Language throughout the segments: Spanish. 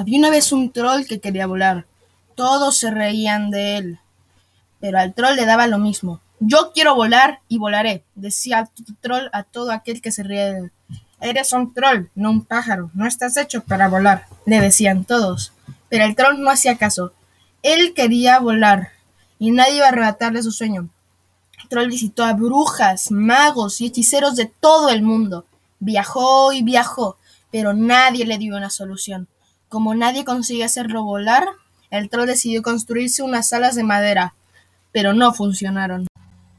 Había una vez un troll que quería volar. Todos se reían de él, pero al troll le daba lo mismo. Yo quiero volar y volaré, decía el troll a todo aquel que se ría de él. Eres un troll, no un pájaro, no estás hecho para volar, le decían todos. Pero el troll no hacía caso. Él quería volar, y nadie iba a arrebatarle su sueño. El troll visitó a brujas, magos y hechiceros de todo el mundo. Viajó y viajó, pero nadie le dio una solución. Como nadie conseguía hacerlo volar, el troll decidió construirse unas alas de madera, pero no funcionaron.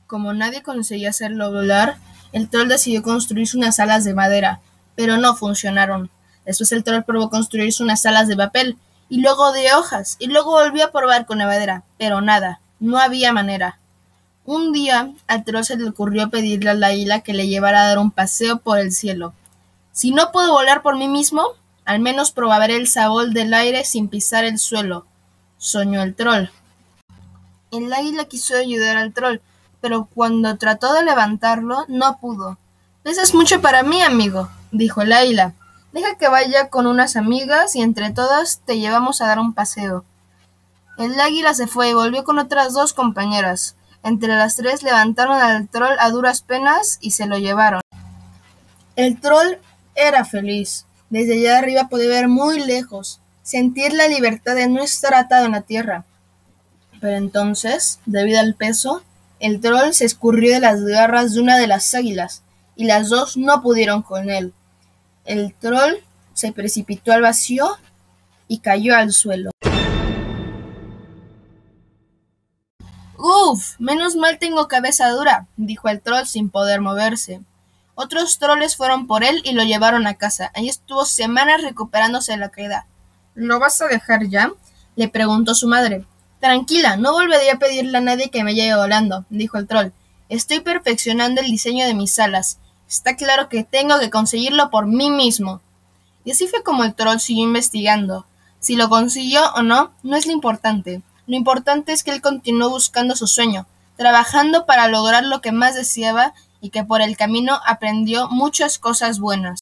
Como nadie conseguía hacerlo volar, el troll decidió construirse unas alas de madera, pero no funcionaron. Después el troll probó construirse unas alas de papel, y luego de hojas, y luego volvió a probar con la madera, pero nada, no había manera. Un día al troll se le ocurrió pedirle a la águila que le llevara a dar un paseo por el cielo. Si no puedo volar por mí mismo, al menos probaré el sabor del aire sin pisar el suelo, soñó el troll. El águila quiso ayudar al troll, pero cuando trató de levantarlo, no pudo. es mucho para mí, amigo, dijo el águila. Deja que vaya con unas amigas y entre todas te llevamos a dar un paseo. El águila se fue y volvió con otras dos compañeras. Entre las tres levantaron al troll a duras penas y se lo llevaron. El troll era feliz. Desde allá arriba podía ver muy lejos, sentir la libertad de no estar atado en la tierra. Pero entonces, debido al peso, el troll se escurrió de las garras de una de las águilas, y las dos no pudieron con él. El troll se precipitó al vacío y cayó al suelo. Uf, menos mal tengo cabeza dura, dijo el troll sin poder moverse. Otros troles fueron por él y lo llevaron a casa. Allí estuvo semanas recuperándose de la caída. ¿Lo vas a dejar ya? le preguntó su madre. Tranquila, no volveré a pedirle a nadie que me lleve volando, dijo el troll. Estoy perfeccionando el diseño de mis alas. Está claro que tengo que conseguirlo por mí mismo. Y así fue como el troll siguió investigando. Si lo consiguió o no, no es lo importante. Lo importante es que él continuó buscando su sueño, trabajando para lograr lo que más deseaba y que por el camino aprendió muchas cosas buenas.